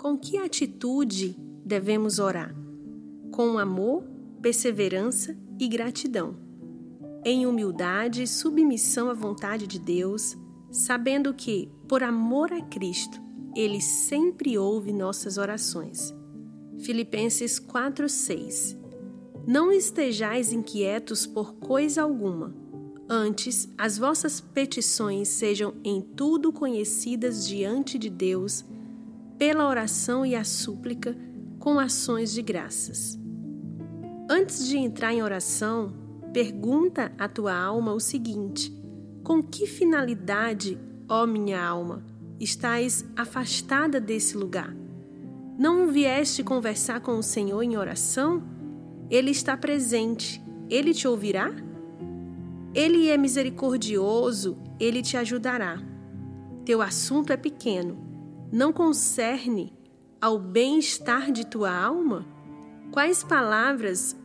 Com que atitude devemos orar? Com amor, perseverança e gratidão. Em humildade e submissão à vontade de Deus, sabendo que, por amor a Cristo, Ele sempre ouve nossas orações. Filipenses 4:6 Não estejais inquietos por coisa alguma, antes as vossas petições sejam em tudo conhecidas diante de Deus pela oração e a súplica com ações de graças. Antes de entrar em oração, pergunta à tua alma o seguinte: com que finalidade, ó minha alma, estás afastada desse lugar? Não vieste conversar com o Senhor em oração? Ele está presente. Ele te ouvirá? Ele é misericordioso, ele te ajudará. Teu assunto é pequeno, não concerne ao bem-estar de tua alma? Quais palavras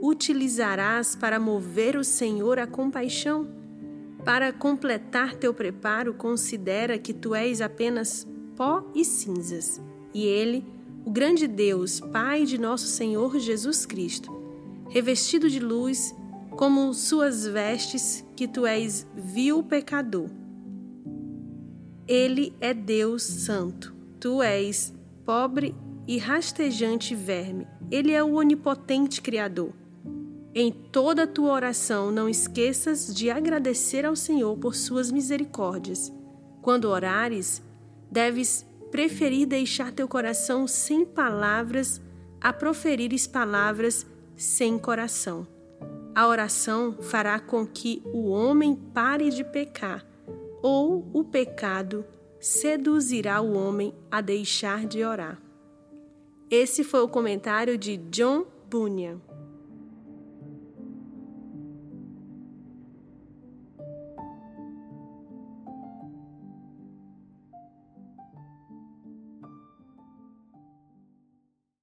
utilizarás para mover o Senhor à compaixão? Para completar teu preparo, considera que tu és apenas pó e cinzas, e Ele, o grande Deus, Pai de nosso Senhor Jesus Cristo, revestido de luz, como suas vestes, que tu és vil pecador. Ele é Deus Santo, tu és pobre e rastejante verme. Ele é o onipotente Criador. Em toda a tua oração, não esqueças de agradecer ao Senhor por suas misericórdias. Quando orares, deves preferir deixar teu coração sem palavras a proferires palavras sem coração. A oração fará com que o homem pare de pecar, ou o pecado seduzirá o homem a deixar de orar. Esse foi o comentário de John Bunyan.